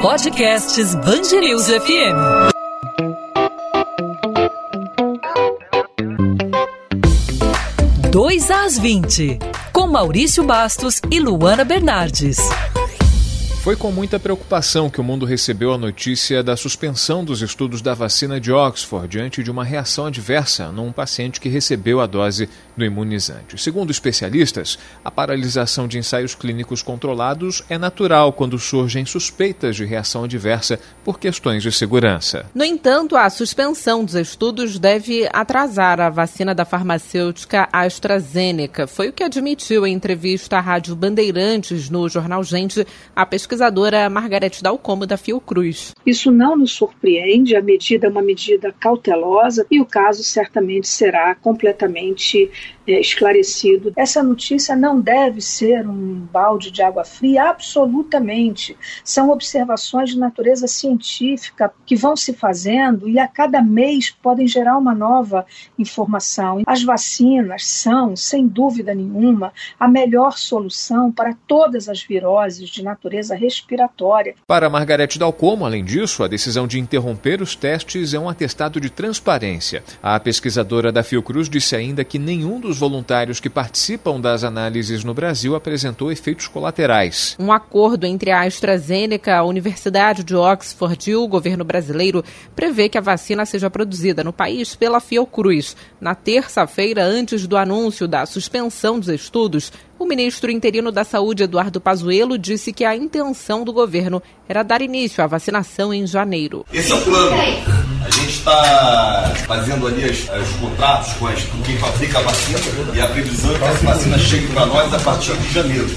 Podcasts Bangerils FM. Dois às 20, com Maurício Bastos e Luana Bernardes. Foi com muita preocupação que o mundo recebeu a notícia da suspensão dos estudos da vacina de Oxford diante de uma reação adversa num paciente que recebeu a dose do imunizante. Segundo especialistas, a paralisação de ensaios clínicos controlados é natural quando surgem suspeitas de reação adversa por questões de segurança. No entanto, a suspensão dos estudos deve atrasar a vacina da farmacêutica AstraZeneca. Foi o que admitiu em entrevista à Rádio Bandeirantes no jornal Gente a pesquisadora pesquisadora Margarete Dalcomo, da Fiocruz. Isso não nos surpreende, a medida é uma medida cautelosa e o caso certamente será completamente é, esclarecido. Essa notícia não deve ser um balde de água fria, absolutamente. São observações de natureza científica que vão se fazendo e a cada mês podem gerar uma nova informação. As vacinas são, sem dúvida nenhuma, a melhor solução para todas as viroses de natureza respiratória. Para Margarete Dalcomo, além disso, a decisão de interromper os testes é um atestado de transparência. A pesquisadora da Fiocruz disse ainda que nenhum dos voluntários que participam das análises no Brasil apresentou efeitos colaterais. Um acordo entre a AstraZeneca, a Universidade de Oxford e o governo brasileiro prevê que a vacina seja produzida no país pela Fiocruz. Na terça-feira, antes do anúncio da suspensão dos estudos, o ministro interino da Saúde, Eduardo Pazuello, disse que a intenção do governo era dar início à vacinação em janeiro. Esse é o plano. Está fazendo ali os contratos com, as, com quem fabrica a vacina e a previsão é que essa vacina chegue para nós a partir de janeiro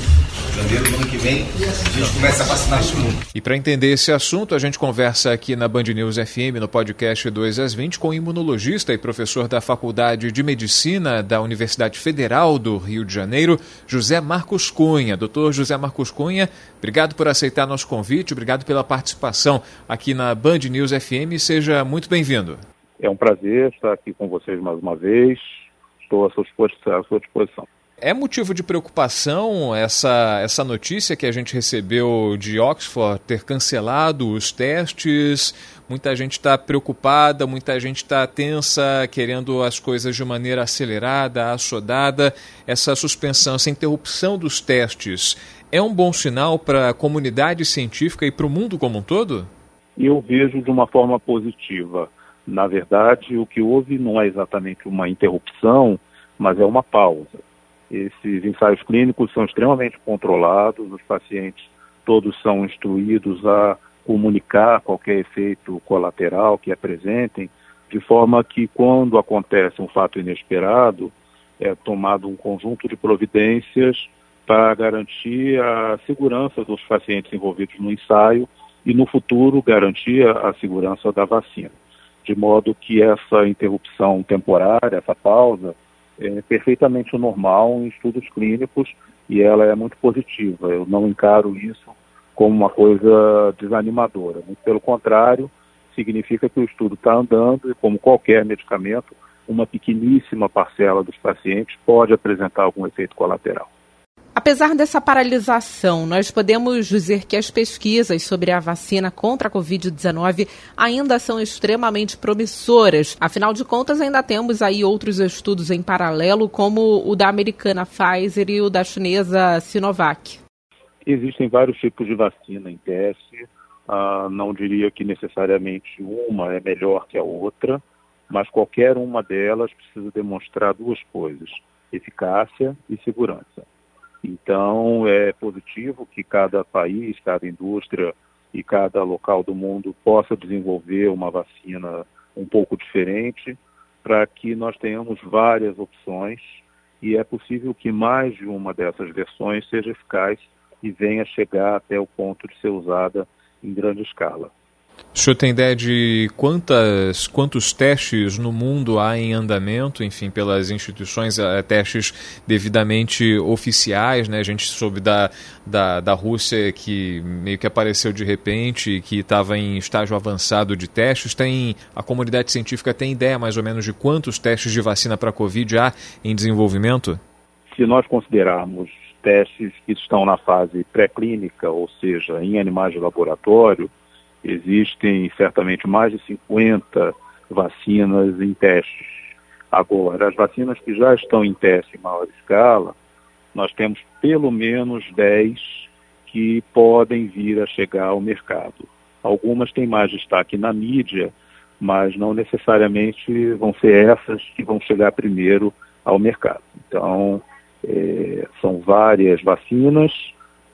janeiro do ano que vem, a gente começa a vacinar todo mundo. E para entender esse assunto, a gente conversa aqui na Band News FM, no podcast 2 às 20, com o imunologista e professor da Faculdade de Medicina da Universidade Federal do Rio de Janeiro, José Marcos Cunha. Doutor José Marcos Cunha, obrigado por aceitar nosso convite, obrigado pela participação aqui na Band News FM. Seja muito bem-vindo. É um prazer estar aqui com vocês mais uma vez. Estou à sua disposição. É motivo de preocupação essa, essa notícia que a gente recebeu de Oxford ter cancelado os testes? Muita gente está preocupada, muita gente está tensa, querendo as coisas de maneira acelerada, assodada. Essa suspensão, essa interrupção dos testes é um bom sinal para a comunidade científica e para o mundo como um todo? Eu vejo de uma forma positiva. Na verdade, o que houve não é exatamente uma interrupção, mas é uma pausa esses ensaios clínicos são extremamente controlados, os pacientes todos são instruídos a comunicar qualquer efeito colateral que apresentem, de forma que quando acontece um fato inesperado, é tomado um conjunto de providências para garantir a segurança dos pacientes envolvidos no ensaio e no futuro garantir a segurança da vacina. De modo que essa interrupção temporária, essa pausa, é perfeitamente normal em estudos clínicos e ela é muito positiva. Eu não encaro isso como uma coisa desanimadora. Muito pelo contrário, significa que o estudo está andando e, como qualquer medicamento, uma pequeníssima parcela dos pacientes pode apresentar algum efeito colateral. Apesar dessa paralisação, nós podemos dizer que as pesquisas sobre a vacina contra a Covid-19 ainda são extremamente promissoras. Afinal de contas, ainda temos aí outros estudos em paralelo, como o da americana Pfizer e o da chinesa Sinovac. Existem vários tipos de vacina em teste. Uh, não diria que necessariamente uma é melhor que a outra, mas qualquer uma delas precisa demonstrar duas coisas: eficácia e segurança. Então, é positivo que cada país, cada indústria e cada local do mundo possa desenvolver uma vacina um pouco diferente, para que nós tenhamos várias opções e é possível que mais de uma dessas versões seja eficaz e venha chegar até o ponto de ser usada em grande escala. O senhor tem ideia de quantas, quantos testes no mundo há em andamento, enfim, pelas instituições, eh, testes devidamente oficiais, né? A gente soube da, da, da Rússia que meio que apareceu de repente, que estava em estágio avançado de testes. Tem, a comunidade científica tem ideia mais ou menos de quantos testes de vacina para a Covid há em desenvolvimento? Se nós considerarmos testes que estão na fase pré-clínica, ou seja, em animais de laboratório, existem certamente mais de 50 vacinas em testes. Agora, as vacinas que já estão em teste em maior escala, nós temos pelo menos 10 que podem vir a chegar ao mercado. Algumas têm mais destaque na mídia, mas não necessariamente vão ser essas que vão chegar primeiro ao mercado. Então, é, são várias vacinas,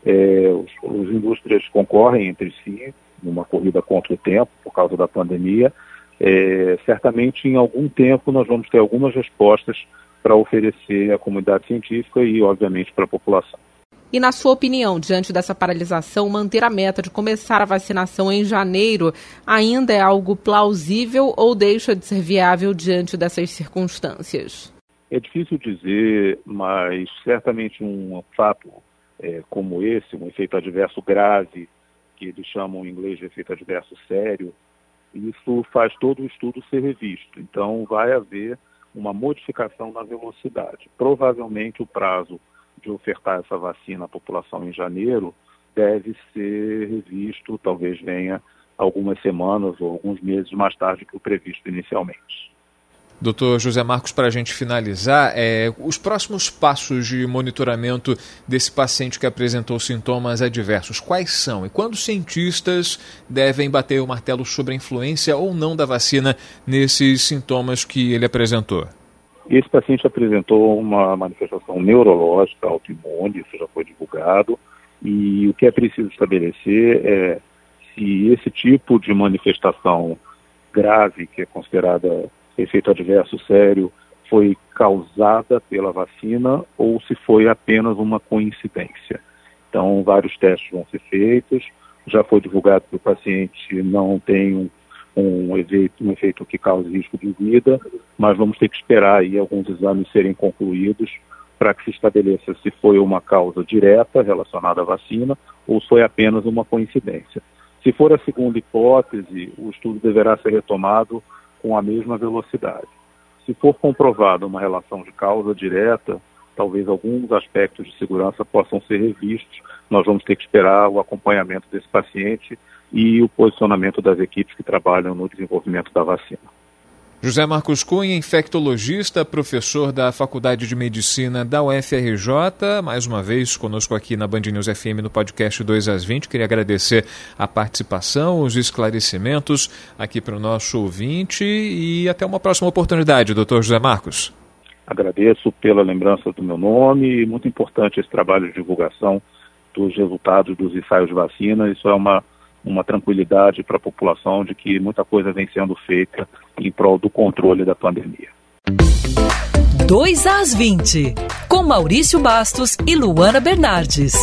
é, os, os indústrias concorrem entre si numa corrida contra o tempo por causa da pandemia. É, certamente, em algum tempo, nós vamos ter algumas respostas para oferecer à comunidade científica e, obviamente, para a população. E, na sua opinião, diante dessa paralisação, manter a meta de começar a vacinação em janeiro ainda é algo plausível ou deixa de ser viável diante dessas circunstâncias? É difícil dizer, mas certamente um fato é, como esse, um efeito adverso grave, que eles chamam em inglês de efeito adverso sério, isso faz todo o estudo ser revisto. Então, vai haver uma modificação na velocidade. Provavelmente o prazo de ofertar essa vacina à população em janeiro deve ser revisto, talvez venha algumas semanas ou alguns meses mais tarde que o previsto inicialmente. Doutor José Marcos, para a gente finalizar, é, os próximos passos de monitoramento desse paciente que apresentou sintomas adversos, quais são? E quando os cientistas devem bater o martelo sobre a influência ou não da vacina nesses sintomas que ele apresentou? Esse paciente apresentou uma manifestação neurológica autoimune, isso já foi divulgado, e o que é preciso estabelecer é se esse tipo de manifestação grave, que é considerada efeito adverso sério, foi causada pela vacina ou se foi apenas uma coincidência. Então, vários testes vão ser feitos, já foi divulgado que o paciente não tem um um efeito, um efeito que cause risco de vida, mas vamos ter que esperar aí alguns exames serem concluídos para que se estabeleça se foi uma causa direta relacionada à vacina ou se foi apenas uma coincidência. Se for a segunda hipótese, o estudo deverá ser retomado com a mesma velocidade. Se for comprovada uma relação de causa direta, talvez alguns aspectos de segurança possam ser revistos. Nós vamos ter que esperar o acompanhamento desse paciente e o posicionamento das equipes que trabalham no desenvolvimento da vacina. José Marcos Cunha, infectologista, professor da Faculdade de Medicina da UFRJ, mais uma vez conosco aqui na Band News FM no podcast 2 às 20. Queria agradecer a participação, os esclarecimentos aqui para o nosso ouvinte e até uma próxima oportunidade, doutor José Marcos. Agradeço pela lembrança do meu nome e muito importante esse trabalho de divulgação dos resultados dos ensaios de vacina. Isso é uma uma tranquilidade para a população de que muita coisa vem sendo feita em prol do controle da pandemia. 2 às 20, com Maurício Bastos e Luana Bernardes.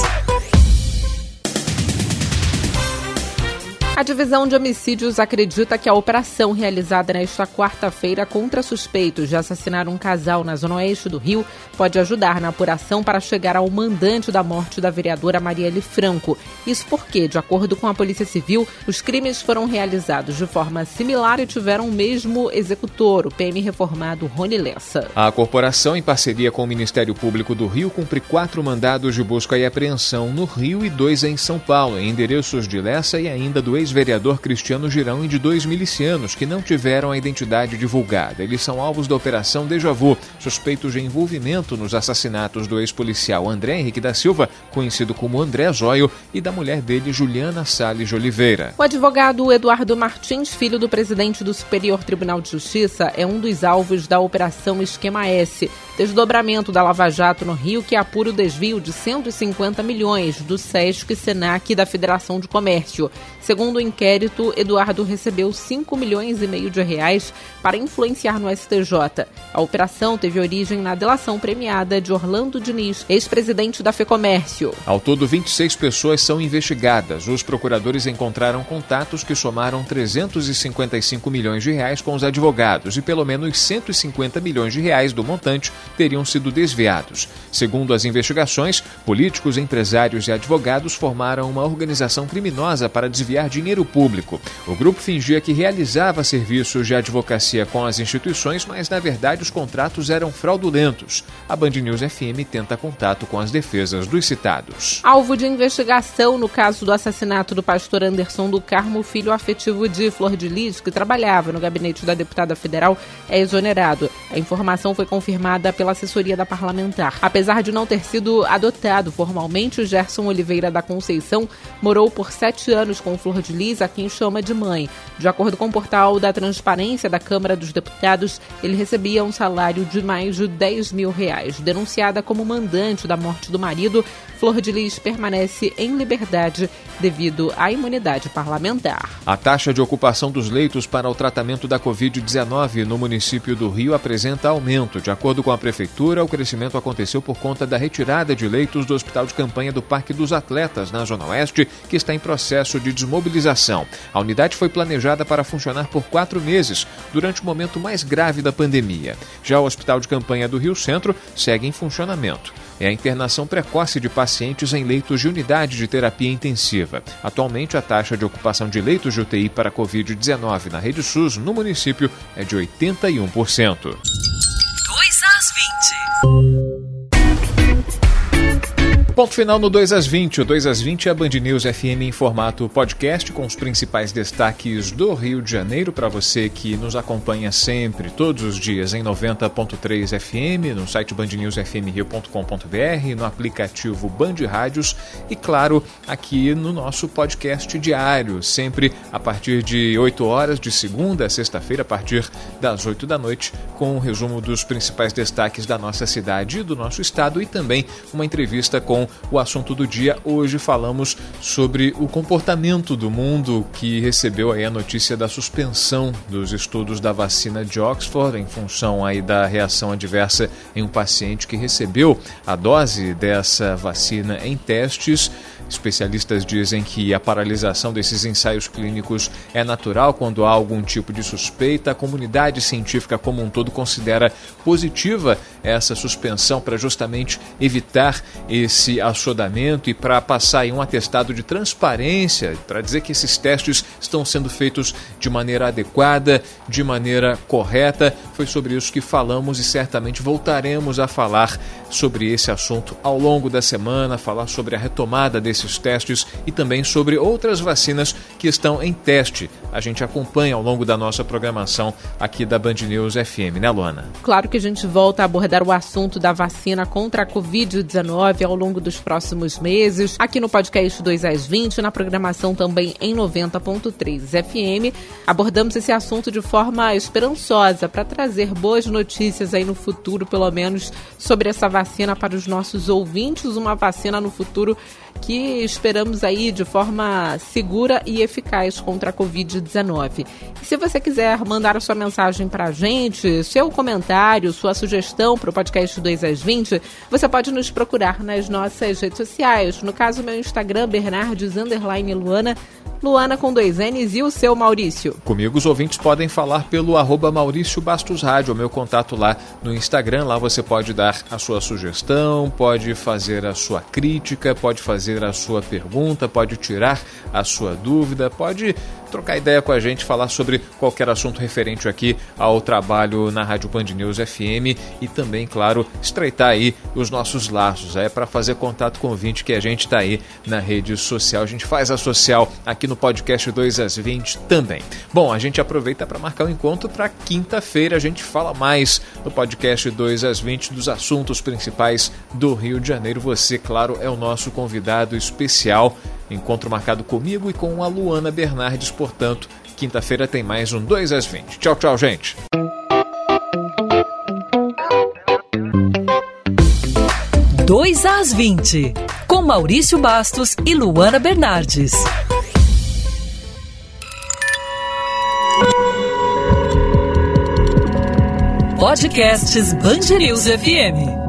A divisão de homicídios acredita que a operação realizada nesta quarta-feira contra suspeitos de assassinar um casal na zona oeste do Rio pode ajudar na apuração para chegar ao mandante da morte da vereadora Marielle Franco. Isso porque, de acordo com a Polícia Civil, os crimes foram realizados de forma similar e tiveram o mesmo executor, o PM reformado Rony Lessa. A corporação, em parceria com o Ministério Público do Rio, cumpre quatro mandados de busca e apreensão no Rio e dois em São Paulo, em endereços de Lessa e ainda do ex-vereador Cristiano Girão e de dois milicianos que não tiveram a identidade divulgada. Eles são alvos da Operação Deja Vu, suspeitos de envolvimento nos assassinatos do ex-policial André Henrique da Silva, conhecido como André Zóio, e da mulher dele, Juliana Salles de Oliveira. O advogado Eduardo Martins, filho do presidente do Superior Tribunal de Justiça, é um dos alvos da Operação Esquema S, desdobramento da Lava Jato no Rio que apura o desvio de 150 milhões do SESC, Senac e da Federação de Comércio. Segundo o inquérito, Eduardo recebeu 5 milhões e meio de reais para influenciar no STJ. A operação teve origem na delação premiada de Orlando Diniz, ex-presidente da FEComércio. Ao todo, 26 pessoas são investigadas. Os procuradores encontraram contatos que somaram 355 milhões de reais com os advogados e pelo menos 150 milhões de reais do montante teriam sido desviados. Segundo as investigações, políticos, empresários e advogados formaram uma organização criminosa para desviar dinheiro público. O grupo fingia que realizava serviços de advocacia com as instituições, mas na verdade os contratos eram fraudulentos. A Band News FM tenta contato com as defesas dos citados. Alvo de investigação no caso do assassinato do pastor Anderson do Carmo, filho afetivo de Flor de Lis, que trabalhava no gabinete da deputada federal, é exonerado. A informação foi confirmada pela assessoria da parlamentar. Apesar de não ter sido adotado formalmente, Gerson Oliveira da Conceição morou por sete anos com Flor de Lis, a quem chama de mãe. De acordo com o portal da Transparência da Câmara dos Deputados, ele recebia um salário de mais de 10 mil reais. Denunciada como mandante da morte do marido, Flor de Lis permanece em liberdade devido à imunidade parlamentar. A taxa de ocupação dos leitos para o tratamento da Covid-19 no município do Rio apresenta aumento. De acordo com a Prefeitura, o crescimento aconteceu por conta da retirada de leitos do Hospital de Campanha do Parque dos Atletas, na Zona Oeste, que está em processo de desmobilização. A unidade foi planejada para funcionar por quatro meses, durante o momento mais grave da pandemia. Já o Hospital de Campanha do Rio Centro segue em funcionamento é a internação precoce de pacientes em leitos de unidade de terapia intensiva. Atualmente, a taxa de ocupação de leitos de UTI para Covid-19 na rede SUS no município é de 81%. 2 às 20. Ponto final no 2 às 20. O 2 às 20 é a Band News FM em formato podcast com os principais destaques do Rio de Janeiro para você que nos acompanha sempre, todos os dias em 90.3 FM, no site bandnewsfmrio.com.br, no aplicativo Band Rádios e claro, aqui no nosso podcast diário, sempre a partir de 8 horas de segunda a sexta-feira a partir das 8 da noite, com um resumo dos principais destaques da nossa cidade e do nosso estado e também uma entrevista com o assunto do dia. Hoje falamos sobre o comportamento do mundo que recebeu aí a notícia da suspensão dos estudos da vacina de Oxford em função aí da reação adversa em um paciente que recebeu a dose dessa vacina em testes. Especialistas dizem que a paralisação desses ensaios clínicos é natural quando há algum tipo de suspeita. A comunidade científica como um todo considera positiva essa suspensão para justamente evitar esse assodamento e para passar em um atestado de transparência, para dizer que esses testes estão sendo feitos de maneira adequada, de maneira correta. Foi sobre isso que falamos e certamente voltaremos a falar sobre esse assunto ao longo da semana, falar sobre a retomada desses testes e também sobre outras vacinas que estão em teste. A gente acompanha ao longo da nossa programação aqui da Band News FM, né, Luana? Claro que a gente volta a abordar o assunto da vacina contra a Covid-19 ao longo dos próximos meses, aqui no podcast 2 às 20, na programação também em 90.3 FM. Abordamos esse assunto de forma esperançosa para trazer boas notícias aí no futuro, pelo menos, sobre essa vacina vacina para os nossos ouvintes, uma vacina no futuro que esperamos aí de forma segura e eficaz contra a Covid-19. E se você quiser mandar a sua mensagem para a gente, seu comentário, sua sugestão para o podcast 2 às 20, você pode nos procurar nas nossas redes sociais. No caso, meu Instagram, Bernardes Luana, Luana com dois N's e o seu Maurício. Comigo os ouvintes podem falar pelo arroba Maurício Bastos Rádio, o meu contato lá no Instagram. Lá você pode dar a sua sugestão, pode fazer a sua crítica, pode fazer a sua pergunta, pode tirar a sua dúvida, pode trocar ideia com a gente, falar sobre qualquer assunto referente aqui ao trabalho na Rádio Band News FM e também, claro, estreitar aí os nossos laços. É para fazer contato com o ouvinte que a gente está aí na rede social. A gente faz a social aqui no podcast 2 às 20 também. Bom, a gente aproveita para marcar o um encontro para quinta-feira. A gente fala mais no podcast 2 às 20 dos assuntos principais do Rio de Janeiro. Você, claro, é o nosso convidado especial. Encontro marcado comigo e com a Luana Bernardes, portanto, quinta-feira tem mais um 2 às 20. Tchau, tchau, gente. Dois às 20, com Maurício Bastos e Luana Bernardes. Podcasts Bangerils FM.